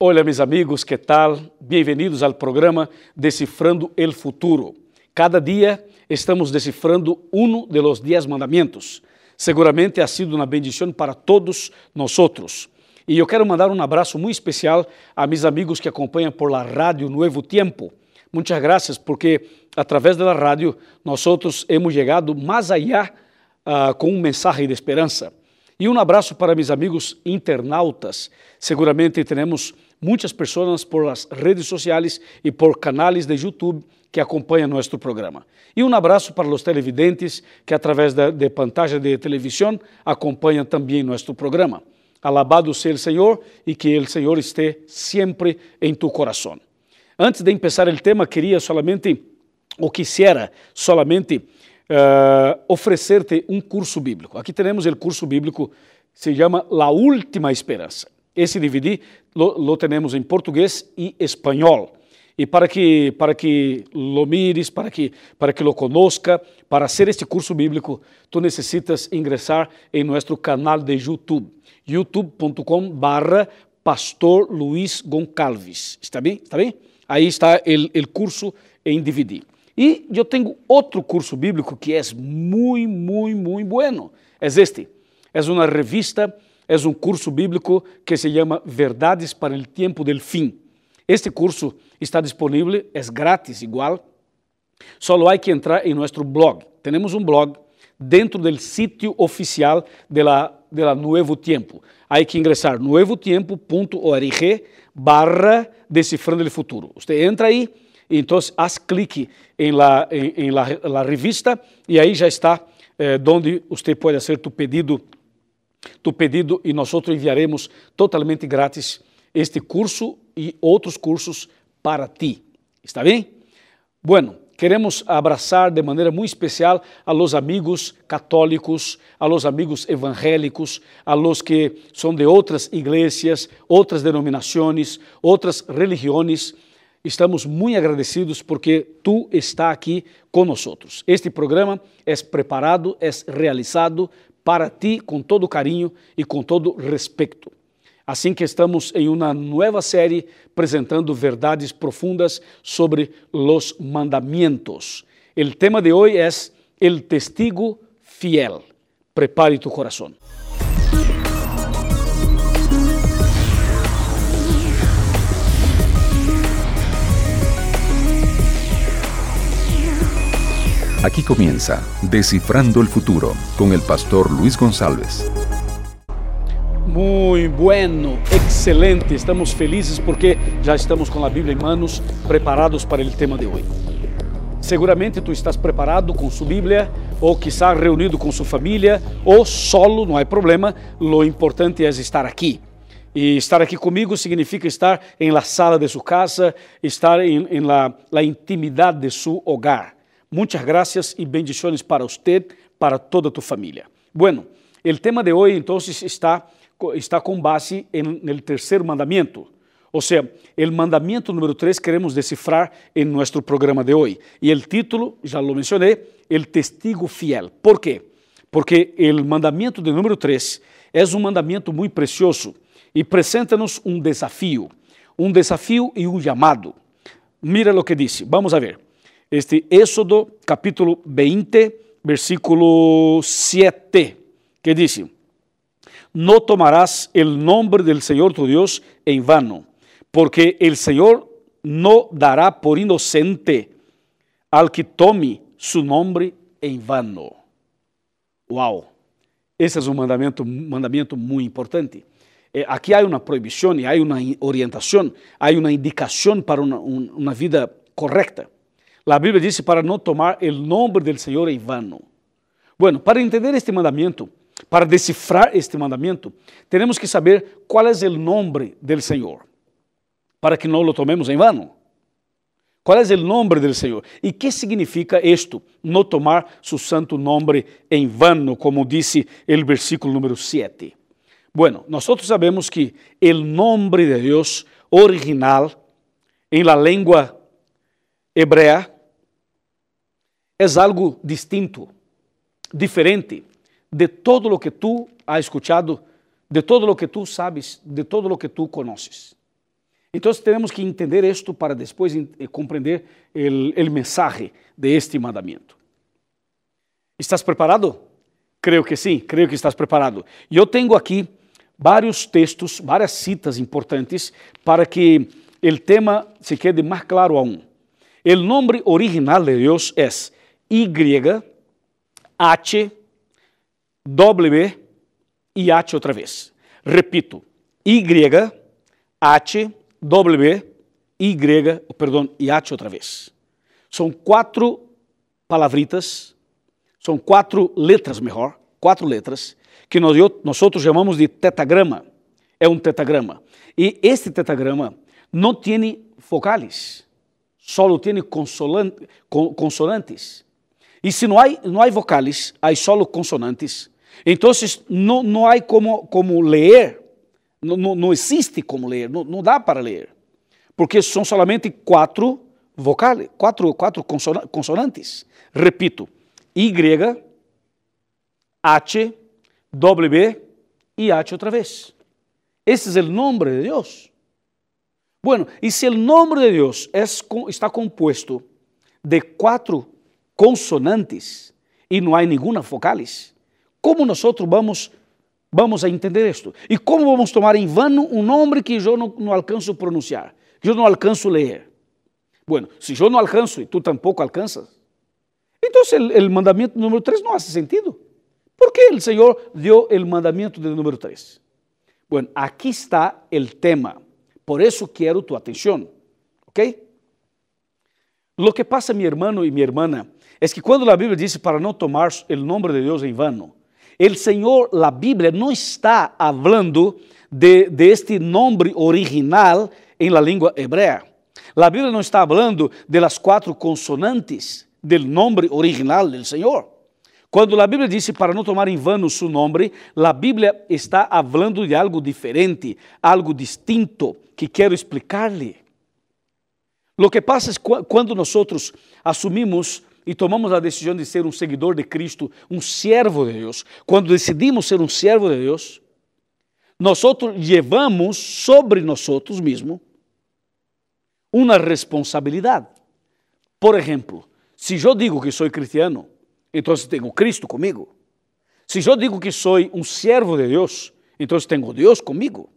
Hola mis amigos, ¿qué tal? Bienvenidos al programa Descifrando el Futuro. Cada dia estamos decifrando um de los diez mandamentos. Seguramente ha sido uma bendição para todos nós. E eu quero mandar um abraço muito especial a mis amigos que acompanham por la rádio Nuevo Tiempo. Muitas graças porque através da rádio nós hemos chegado mais allá uh, com um mensagem de esperança. E um abraço para meus amigos internautas. Seguramente teremos muitas pessoas por as redes sociais e por canais de YouTube que acompanham nosso programa. E um abraço para os televidentes que, através de, de pantalla de televisão, acompanham também nosso programa. Alabado seja o Senhor e que o Senhor esteja sempre em tu coração. Antes de começar o tema, queria solamente, ou quisiera solamente, uh, oferecer-te um curso bíblico. Aqui temos o curso bíblico, se chama La Última Esperança. Esse DVD lo, lo temos em português e espanhol. E para que para que lo mires, para que para que lo conozca, para hacer este curso bíblico, tu necessitas ingressar em nosso canal de YouTube, youtube.com/barra Pastor Luiz Goncalves. Está bem? Está bem? Aí está o curso em DVD. E eu tenho outro curso bíblico que é muito, muito, muito bueno. É este. É uma revista, é um curso bíblico que se chama Verdades para o Tempo del Fim. Este curso está disponível, é grátis igual. Só há que entrar em nosso blog. Temos um blog dentro do sítio oficial de de Nuevo Tiempo. Há que ingressar nuevotiempo.org barra Decifrando o Futuro. Você entra aí então, haz clique em la, em, em la, la revista e aí já está eh, você pode fazer tu pedido, tu pedido e nós enviaremos totalmente grátis este curso e outros cursos para ti. Está bem? Bueno, queremos abraçar de maneira muito especial a los amigos católicos, a los amigos evangélicos, a los que são de outras igrejas, outras denominações, outras religiões Estamos muito agradecidos porque tu está aqui conosco. Este programa é preparado, é realizado para ti com todo carinho e com todo respeito. Assim que estamos em uma nova série apresentando verdades profundas sobre os mandamentos. O tema de hoje é el testigo fiel. Prepare tu coração. Aquí comienza Descifrando el Futuro con el pastor Luis González. Muy bueno, excelente. Estamos felices porque já estamos com a Bíblia em manos, preparados para o tema de hoje. Seguramente tu estás preparado com sua Bíblia, ou quizá reunido com sua família, ou solo, não há problema. Lo importante é estar aqui. E estar aqui comigo significa estar em la sala de sua casa, estar em, em la, la intimidade de seu hogar. Muchas gracias y bendiciones para usted, para toda tu familia. Bueno, el tema de hoy entonces está, está con base en el tercer mandamiento. O sea, el mandamiento número 3 queremos descifrar en nuestro programa de hoy. Y el título, ya lo mencioné, el testigo fiel. ¿Por qué? Porque el mandamiento de número 3 es un mandamiento muy precioso y presenta-nos un desafío, un desafío y un llamado. Mira lo que dice, vamos a ver este Éxodo capítulo 20, versículo 7, que dice, no tomarás el nombre del Señor tu Dios en vano, porque el Señor no dará por inocente al que tome su nombre en vano. Wow, esse é um mandamento, mandamento muito importante. Eh, aqui há uma proibição, há uma orientação, há uma indicação para uma, uma vida correta. A Bíblia diz para não tomar o nome do Senhor em vano. Bueno, para entender este mandamento, para decifrar este mandamento, temos que saber qual é o nome do Senhor, para que não lo tomemos em vano. Qual é o nome do Senhor? E que significa isto? Não tomar su santo nome em vano, como disse o versículo número 7. Bueno, nós sabemos que o nome de Deus original em la língua hebrea é algo distinto, diferente de todo lo que tú has escuchado, de todo lo que tú sabes, de todo lo que tú conoces. Então temos que entender isto para depois compreender o mensaje de este mandamento. ¿Estás preparado? Creio que sim, creio que estás preparado. E eu tenho aqui vários textos, várias citas importantes para que o tema se quede mais claro aún. O nome original de Deus é Y, H, W e H outra vez. Repito, Y, H, W, Y, perdão, e H outra vez. São quatro palavritas, são quatro letras, melhor, quatro letras, que nós, nós chamamos de tetagrama. É um tetagrama. E este tetagrama não tem vocais, só tem consonantes. E se não há, não há vocais, há só consonantes, então não, não há como, como ler não, não, não existe como ler, não, não dá para ler, porque são somente quatro vocais, quatro, quatro consonantes. Repito, Y, H, W e H outra vez. Esse é o nome de Deus. Bueno, e se o nome de Deus es, está compuesto de quatro consonantes e não há nenhuma vocais, como nós vamos Vamos a entender isto. E como vamos tomar em vano um nome que eu não, não alcanço a pronunciar, que eu não alcanço a ler? Bueno, se eu não alcanço e tu tampouco alcanças, então o mandamento número 3 não faz sentido. Por que o Senhor deu o mandamento de número 3? Bueno, aqui está o tema. Por isso quero tu atenção, ¿ok? Lo que passa, meu irmão e minha irmã, é que quando a Bíblia diz para não tomar o nome de Deus em vano, El Senhor, a Bíblia não está falando de, de este nome original em la língua hebrea. A Bíblia não está falando de las quatro consonantes del nome original del Senhor. Quando a Bíblia diz para não tomar em vano seu nome, a Bíblia está falando de algo diferente, algo distinto que quero explicar-lhe. Lo que passa é quando nós assumimos e tomamos a decisão de ser um seguidor de Cristo, um servo de Deus, quando decidimos ser um servo de Deus, nós levamos sobre nós mesmos uma responsabilidade. Por exemplo, se eu digo que sou cristiano, então tenho Cristo comigo. Se eu digo que sou um servo de Deus, então tenho Deus comigo.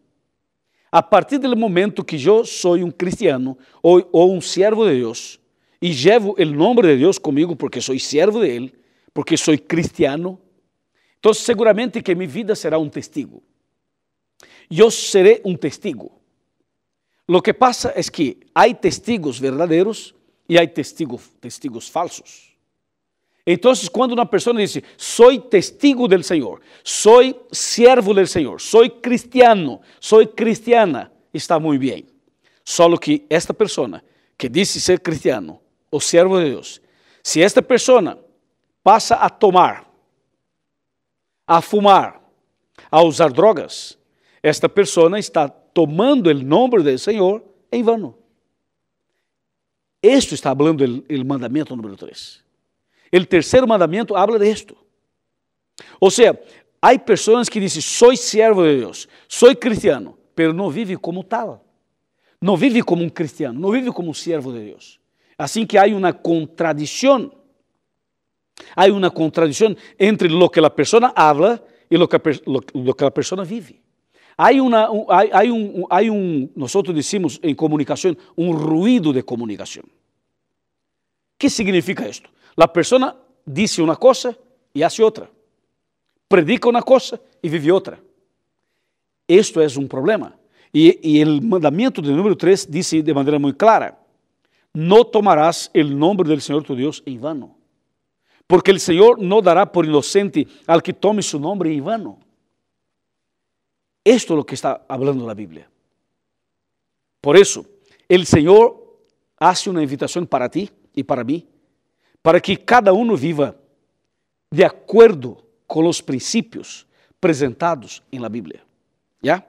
A partir do momento que eu sou um cristiano ou, ou um servo de Deus, e levo o nome de Deus comigo porque sou servo de Ele, porque sou cristiano, então seguramente que minha vida será um testigo. Eu serei um testigo. Lo que passa é que há testigos verdadeiros e há testigos, testigos falsos. Então, quando uma pessoa diz, sou testigo do Senhor, sou servo do Senhor, sou cristiano, sou cristiana, está muito bem. Só que esta pessoa que disse ser cristiano o servo de Deus, se esta pessoa passa a tomar, a fumar, a usar drogas, esta pessoa está tomando o nome do Senhor em vano. Esto está falando o mandamento número 3. O terceiro mandamento habla de esto. Ou seja, há pessoas que dizem, sou servo de Deus, sou cristiano, mas não vive como tal. Não vive como um cristiano, não vive como um servo de Deus. Assim que há uma contradição. Há uma contradição entre o que a pessoa habla e o lo, que a pessoa vive. Há uma, há, há um, há um, nós decimos em comunicação, um ruído de comunicação. que significa isto? A pessoa diz uma coisa e faz outra. Predica uma coisa e vive outra. Isto é um problema. E, e o mandamento de número 3 diz de maneira muito clara: no tomarás el nombre del Señor tu Dios en vano. Porque el Señor no dará por inocente al que tome su nombre en vano. Esto es lo que está hablando la Biblia. Por eso, el Señor hace una invitación para ti y para mí, para que cada uno viva de acuerdo con los principios presentados en la Biblia. ¿Ya?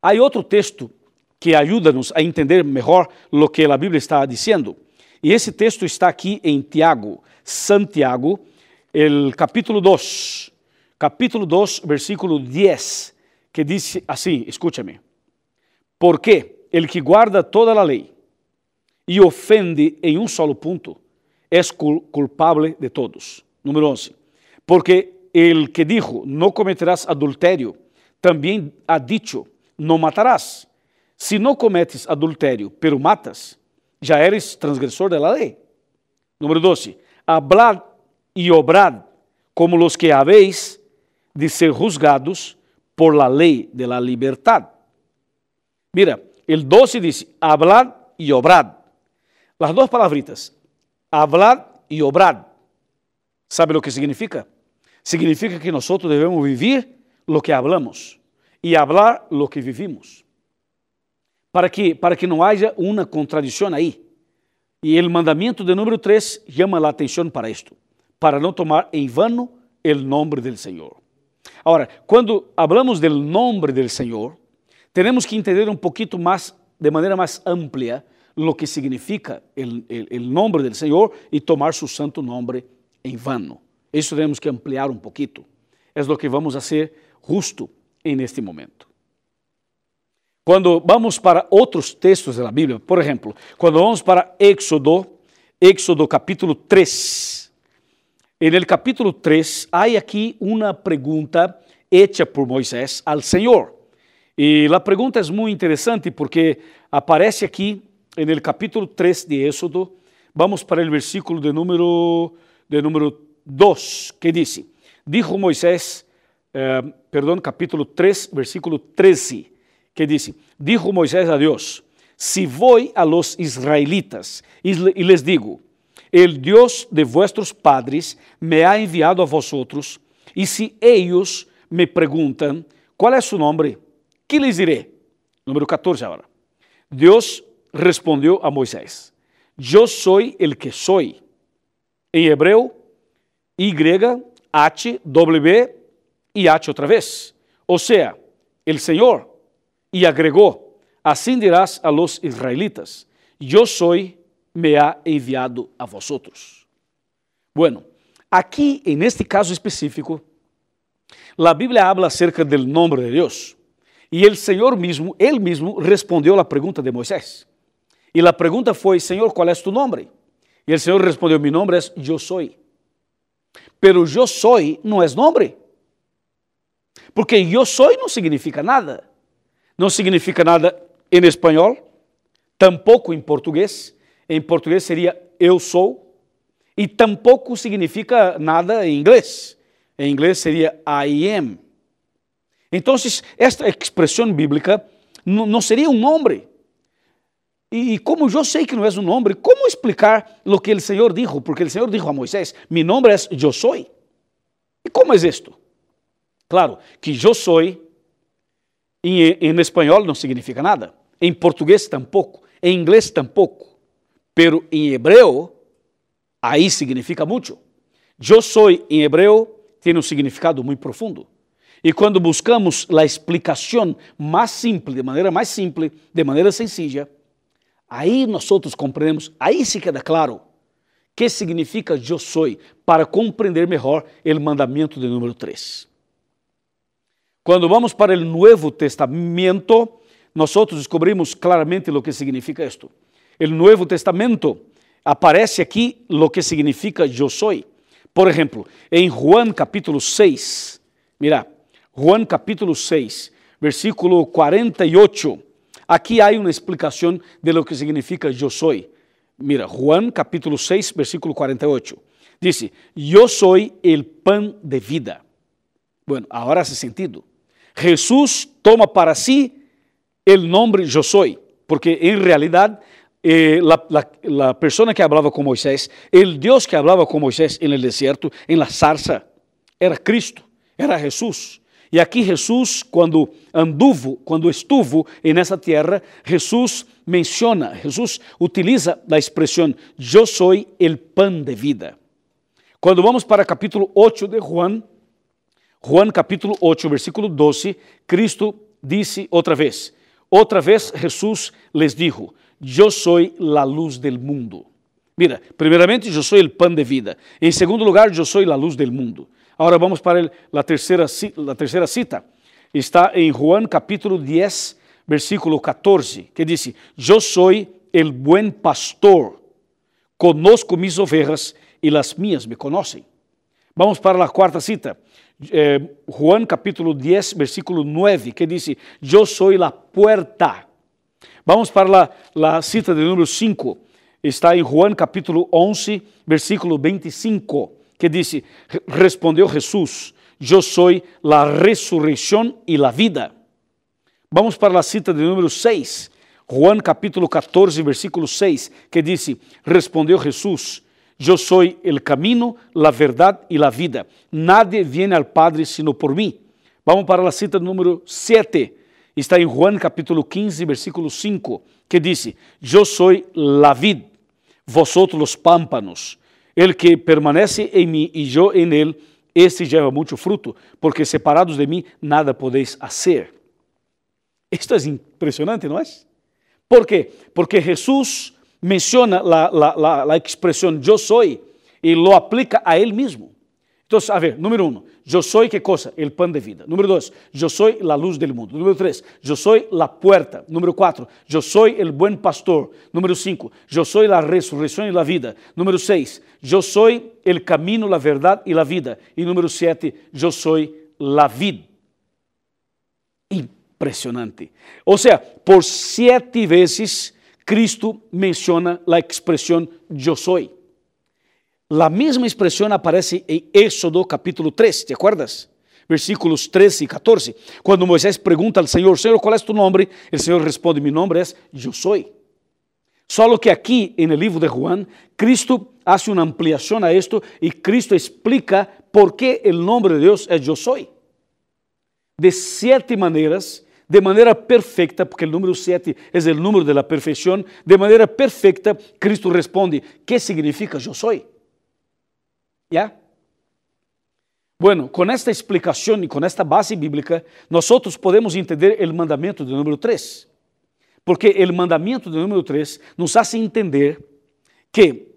Hay otro texto que ajuda-nos a entender melhor o que a Bíblia está dizendo. E esse texto está aqui em Tiago, Santiago, el capítulo 2, capítulo 2, versículo 10, que diz assim, escúchame. Porque el que guarda toda la ley y ofende en un solo punto, es culpable de todos. Número 11. Porque el que dijo, no cometerás adulterio, también ha dicho, no matarás. Si no cometes adulterio, pero matas, ya eres transgresor de la ley. Número 12. Hablad y obrad como los que habéis de ser juzgados por la ley de la libertad. Mira, el 12 dice, hablad y obrad. Las dos palabritas, hablad y obrad. ¿Sabe lo que significa? Significa que nosotros debemos vivir lo que hablamos y hablar lo que vivimos. Para que, para que não haja uma contradição aí. E o mandamento de número 3 chama a atenção para isto, para não tomar em vano o nome do Senhor. Agora, quando hablamos do nome do Senhor, temos que entender um pouquinho mais, de maneira mais ampla, lo que significa o nome do Senhor e tomar su santo nome em vano. Isso temos que ampliar um pouquinho. É o que vamos fazer justo en este momento. Cuando vamos para otros textos de la por ejemplo, cuando vamos para Éxodo, Éxodo capítulo 3, en el capítulo 3 hay aquí una pregunta hecha por Moisés al Señor. Y la pregunta es muy interesante porque aparece aquí en el capítulo 3 de Éxodo, vamos para el versículo de número, de número 2, que dice, dijo Moisés, eh, perdão, capítulo 3, versículo 13, que diz: Dijo Moisés a Deus: Si voy a los israelitas y les digo, el Dios de vuestros padres me ha enviado a vosotros, y si ellos me preguntan, ¿cuál es su nombre? ¿Qué les diré? Número 14 ahora. Dios respondió a Moisés, yo soy el que soy. En hebreo, Y, H, W, e H outra vez. Ou seja, el Senhor, e agregou, assim dirás a los israelitas, yo soy, me ha enviado a vosotros. Bueno, aqui, en este caso específico, la Bíblia habla acerca del nombre de Deus. E el Senhor mesmo, ele mesmo, respondeu a pergunta de Moisés. E a pergunta foi, Senhor, qual é tu nome? E o Senhor respondeu, mi nome é Eu Soy. Pero Eu Soy não é nome. Porque eu sou não significa nada. Não significa nada em espanhol, tampouco em português. Em português seria eu sou. E tampouco significa nada em inglês. Em inglês seria I am. Então, esta expressão bíblica não seria um nome. E como eu sei que não é um nome, como explicar o que o Senhor disse? Porque o Senhor disse a Moisés: Mi nome é sou. E como é isto? Claro, que eu sou, em, espanhol não significa nada, em português tampouco, em inglês tampouco, pero em hebreu, aí significa muito. Eu sou em hebreu tem um significado muito profundo. E quando buscamos a explicação mais simples, de maneira mais simples, de maneira sencilla, aí nós outros compreendemos, aí se queda claro que significa eu sou, para compreender melhor o mandamento de número 3. Quando vamos para o Novo Testamento, nós descobrimos claramente o que significa isto. O Novo Testamento aparece aqui o que significa eu sou. Por exemplo, em Juan capítulo 6, mira, Juan capítulo 6, versículo 48, aqui há uma explicação de lo que significa eu sou. Mira, Juan capítulo 6, versículo 48. Dice, eu sou o pan de vida. Bueno, agora hace sentido. Jesús toma para sí el nombre yo soy, porque en realidad eh, la, la, la, persona que hablaba con Moisés, el Dios que hablaba con Moisés en el desierto, en la zarza, era Cristo, era Jesús. E aqui Jesus, quando anduvo, quando estuvo nessa terra, Jesus menciona, Jesus utiliza a expressão: Eu sou o pan de vida. Quando vamos para capítulo 8 de Juan, Juan capítulo 8, versículo 12, Cristo disse outra vez, outra vez Jesus les dijo, eu sou a luz del mundo. Mira, primeiramente, eu sou o pan de vida. Em segundo lugar, eu sou a luz del mundo. Agora vamos para a terceira, a terceira cita. Está em Juan capítulo 10, versículo 14, que dice, yo soy el buen pastor, conozco mis ovejas y las mías me conocen. Vamos para la cuarta cita. Eh, Juan capítulo 10, versículo 9, que dice, yo soy la puerta. Vamos para la, la cita de número 5. Está em Juan capítulo 11, versículo 25, que diz: Respondeu Jesus: Eu sou a ressurreição e a vida. Vamos para a cita de número 6, Juan capítulo 14, versículo 6, que diz: Respondeu Jesus: Eu sou o caminho, a verdade e a vida. Nadie viene al Padre sino por mim. Vamos para a cita número 7. Está em Juan capítulo 15, versículo 5, que diz: Eu sou la vid vosotros los pámpanos. El que permanece en mí y yo en él, ese lleva mucho fruto, porque separados de mí nada podéis hacer. Esto es impresionante, ¿no es? ¿Por qué? Porque Jesús menciona la, la, la, la expresión yo soy y lo aplica a él mismo. Entonces, a ver, número uno, yo soy qué cosa? El pan de vida. Número dos, yo soy la luz del mundo. Número tres, yo soy la puerta. Número cuatro, yo soy el buen pastor. Número cinco, yo soy la resurrección y la vida. Número seis, yo soy el camino, la verdad y la vida. Y número siete, yo soy la vid. Impresionante. O sea, por siete veces Cristo menciona la expresión yo soy. La mesma expressão aparece em Éxodo capítulo 3, ¿te acuerdas? Versículos 13 e 14. Quando Moisés pergunta ao Senhor, Senhor, qual é tu nome? O Senhor responde, mi nome é Eu Sou. Só que aqui, no livro de Juan, Cristo hace uma ampliação a esto e Cristo explica por que o nome de Deus é Eu Sou. De sete maneiras, de maneira perfeita, porque o número sete é o número da perfeição, de maneira perfeita, Cristo responde: que significa Eu Sou? ¿Ya? Bueno, con esta explicación y con esta base bíblica, nosotros podemos entender el mandamiento de número 3. Porque el mandamiento de número 3 nos hace entender que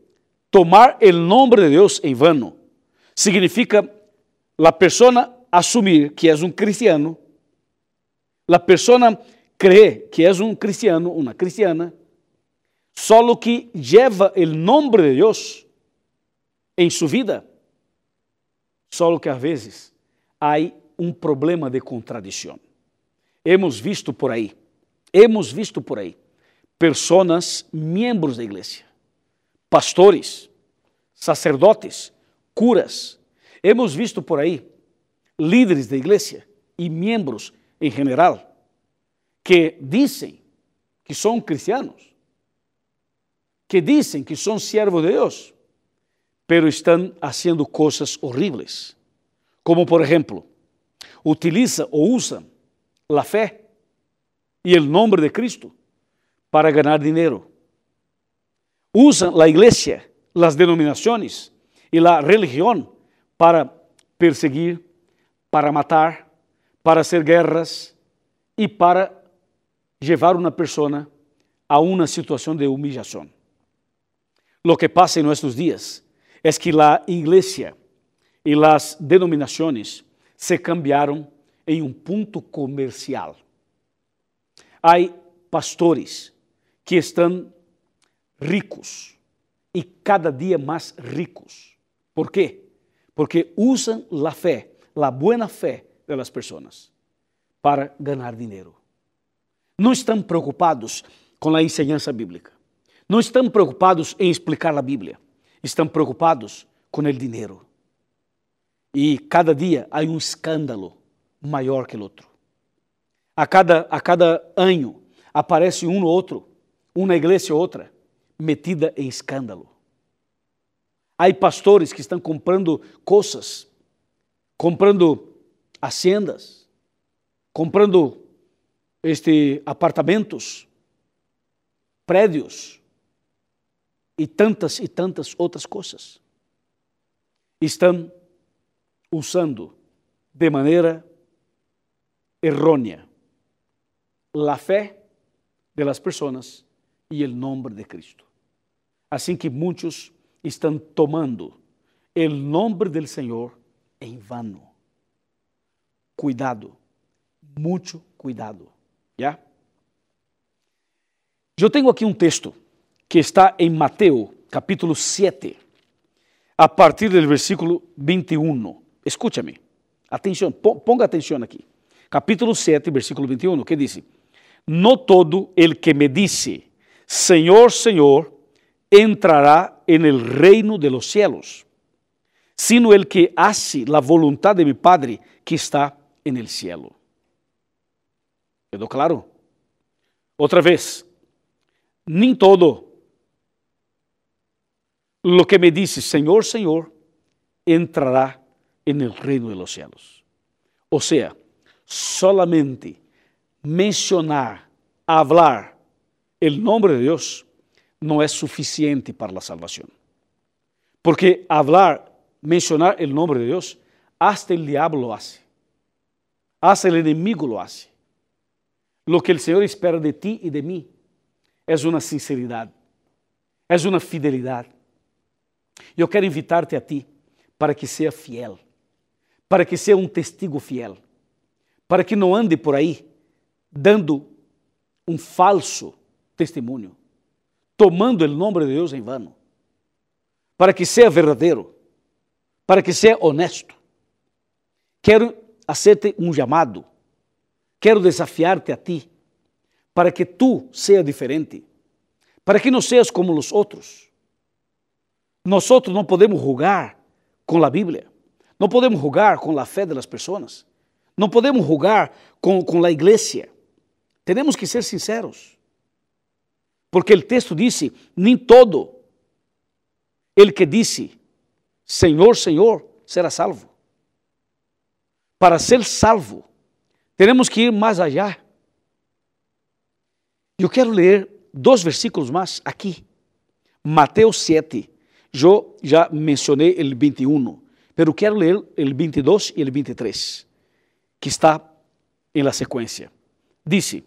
tomar el nombre de Dios en vano significa la persona asumir que es un cristiano, la persona cree que es un cristiano, una cristiana, solo que lleva el nombre de Dios em sua vida. Só que às vezes há um problema de contradição. Hemos visto por aí, hemos visto por aí, pessoas, membros da igreja, pastores, sacerdotes, curas. Hemos visto por aí líderes da igreja e membros em geral que dizem que são cristianos, que dizem que são servos de Deus, pero están haciendo cosas horribles. Como por ejemplo, utiliza o usa la fe y el nombre de Cristo para ganar dinero. Usan la iglesia, las denominaciones y la religión para perseguir, para matar, para hacer guerras y para llevar una persona a una situación de humillación. Lo que pasa en nuestros días es que la iglesia y las denominaciones se cambiaron en un punto comercial. Hay pastores que están ricos y cada día más ricos. ¿Por qué? Porque usan la fe, la buena fe de las personas para ganar dinero. Não estão preocupados com a enseñança bíblica. Não estão preocupados em explicar a Bíblia estão preocupados com o dinheiro. E cada dia há um escândalo maior que o outro. A cada, a cada ano aparece um ou outro, uma igreja ou outra, metida em escândalo. Há pastores que estão comprando coisas, comprando haciendas, comprando este apartamentos, prédios, e tantas e tantas outras coisas. Estão usando de maneira errônea a fé de las personas e o nome de Cristo. Assim que muitos estão tomando o nome del Senhor em vano. Cuidado, muito cuidado. ¿Ya? Eu tenho aqui um texto que está em Mateus, capítulo 7, a partir do versículo 21. Escúchame, atenção, ponga atenção aqui. Capítulo 7, versículo 21, que diz: No todo el que me disse, Senhor, Senhor, entrará en el reino de los cielos, sino el que hace la voluntad de mi Padre que está en el cielo. ¿Quedó claro? Outra vez, nem todo lo que me dice Senhor, Senhor, entrará en el reino de los cielos. O sea, solamente mencionar, hablar el nombre de Dios no es suficiente para la salvación. Porque hablar, mencionar el nombre de Dios, hasta el diablo lo hace. Hasta el enemigo lo hace. Lo que el Señor espera de ti y de mí es una sinceridad, es una fidelidad. Eu quero invitar-te a ti para que seja fiel, para que seja um testigo fiel, para que não ande por aí dando um falso testemunho, tomando o nome de Deus em vano, para que seja verdadeiro, para que seja honesto. Quero hacerte um chamado, quero desafiar-te a ti, para que tu seja diferente, para que não seas como os outros nós não podemos julgar com a Bíblia, não podemos julgar com a fé das pessoas, não podemos julgar com, com a igreja. Temos que ser sinceros. Porque o texto disse: nem todo el que disse Senhor, Senhor, será salvo. Para ser salvo, temos que ir mais allá. Eu quero ler dois versículos mais aqui. Mateus 7, Eu já mencionei o 21, pero quero ler o 22 e o 23, que está em la sequência. Dice: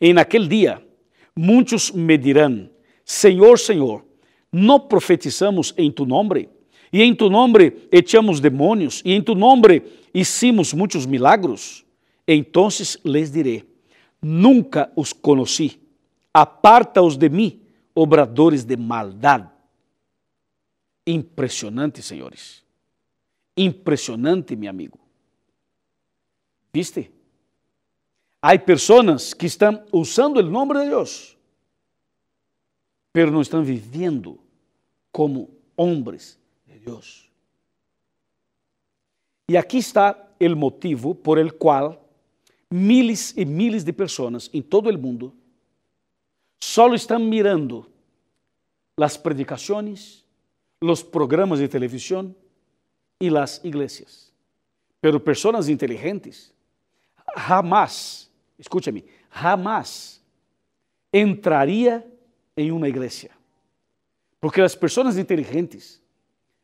En aquel dia, muitos me dirão: Senhor, Senhor, não profetizamos em tu nome? E em tu nome echamos demônios? E em tu nome hicimos muitos milagros? Então les diré: Nunca os conheci. Aparta-os de mim, obradores de maldade. Impressionante, senhores. Impressionante, meu amigo. ¿Viste? Há pessoas que estão usando o nome de Deus, pero não estão vivendo como homens de Deus. E aqui está o motivo por el qual miles e miles de pessoas em todo o mundo só estão mirando as predicações, los programas de televisión y las iglesias. Pero personas inteligentes jamás, escúchame, jamás entraría en una iglesia. Porque las personas inteligentes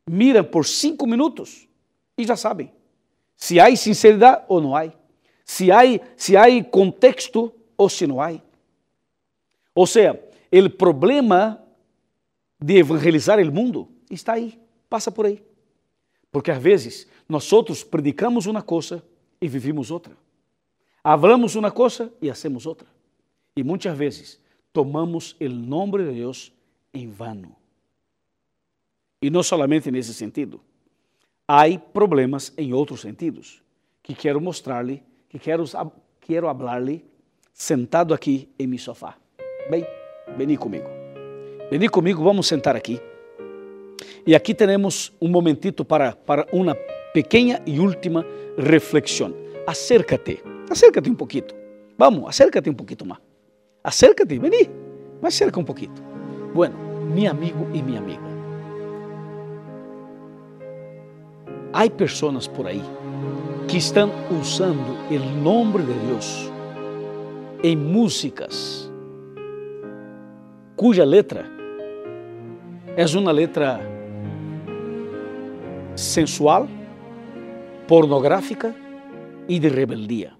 miran por cinco minutos y ya saben si hay sinceridad o no hay, si hay, si hay contexto o si no hay. O sea, el problema de evangelizar el mundo está aí, passa por aí. Porque às vezes nós outros predicamos uma coisa e vivimos outra. Hablamos uma coisa e hacemos outra. E muitas vezes tomamos o nome de Deus em vano. E não somente nesse sentido. Há problemas em outros sentidos que quero mostrar-lhe, que quero, quero falar-lhe sentado aqui em meu sofá. Bem, veni comigo. Veni comigo, vamos sentar aqui. E aqui temos um momentito para, para uma pequena e última reflexão. Acércate, acércate um pouquinho. Vamos, acércate um pouquinho mais. Acércate, vení, mais cerca um pouquinho. Bueno, meu amigo e minha amiga. Há pessoas por aí que estão usando o nome de Deus em músicas cuja letra é uma letra sensual, pornográfica y de rebeldía.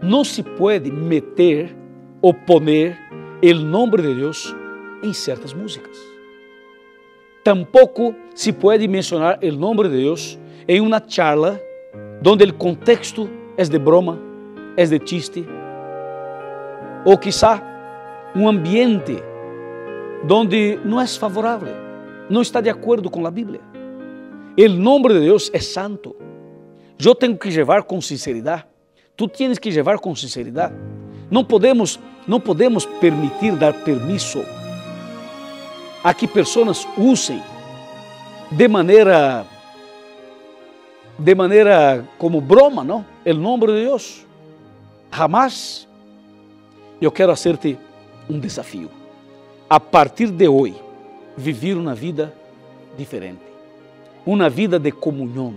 No se puede meter o poner el nombre de Dios en ciertas músicas. Tampoco se puede mencionar el nombre de Dios en una charla donde el contexto es de broma, es de chiste, o quizá um ambiente onde não é favorável, não está de acordo com a Bíblia. O nome de Deus é santo. Eu tenho que levar com sinceridade. Tu tienes que levar com sinceridade. Não podemos, não podemos permitir dar permisso a que pessoas usem de maneira de maneira como broma, não? O nome de Deus. Jamás. Eu quero hacerte um desafio. A partir de hoje, viver uma vida diferente. Uma vida de comunhão.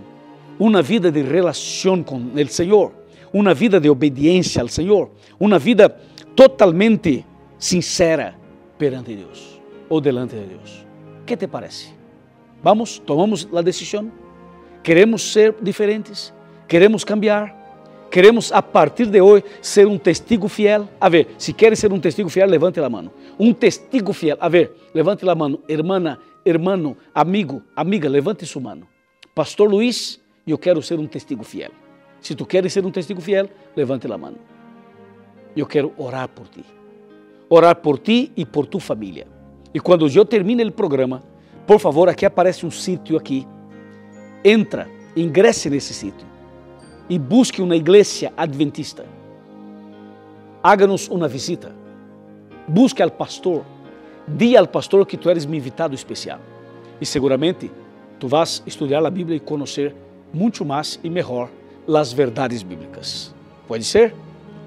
Uma vida de relação com o Senhor. Uma vida de obediência ao Senhor. Uma vida totalmente sincera perante Deus ou delante de Deus. que te parece? Vamos, tomamos a decisão? Queremos ser diferentes? Queremos cambiar? Queremos a partir de hoje ser um testigo fiel? A ver, se queres ser um testigo fiel, levante a mão. Um testigo fiel. A ver, levante a mão. Hermana, hermano, amigo, amiga, levante sua mão. Pastor Luiz, eu quero ser um testigo fiel. Se tu queres ser um testigo fiel, levante a mão. Eu quero orar por ti. Orar por ti e por tu família. E quando eu termine o programa, por favor, aqui aparece um sítio aqui. Entra, ingresse nesse sítio e busque uma igreja adventista. Haga-nos uma visita. Busque ao pastor. Diga ao pastor que tu eres meu invitado especial. E seguramente tu vas estudar a Bíblia e conhecer muito mais e melhor as verdades bíblicas. Pode ser?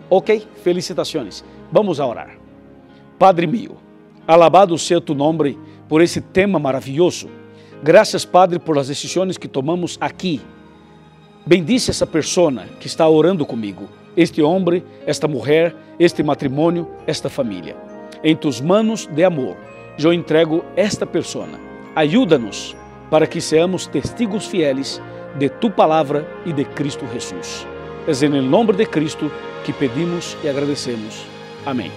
Ok, felicitações. Vamos a orar. Padre mío, Alabado seja tu nome por esse tema maravilhoso. Graças, Padre, por as decisões que tomamos aqui. Bendice essa pessoa que está orando comigo, este homem, esta mulher, este matrimônio, esta família. Em tus manos de amor, eu entrego esta pessoa. Ajuda-nos para que seamos testigos fieles de tu palavra e de Cristo Jesus. É em nome de Cristo que pedimos e agradecemos. Amém.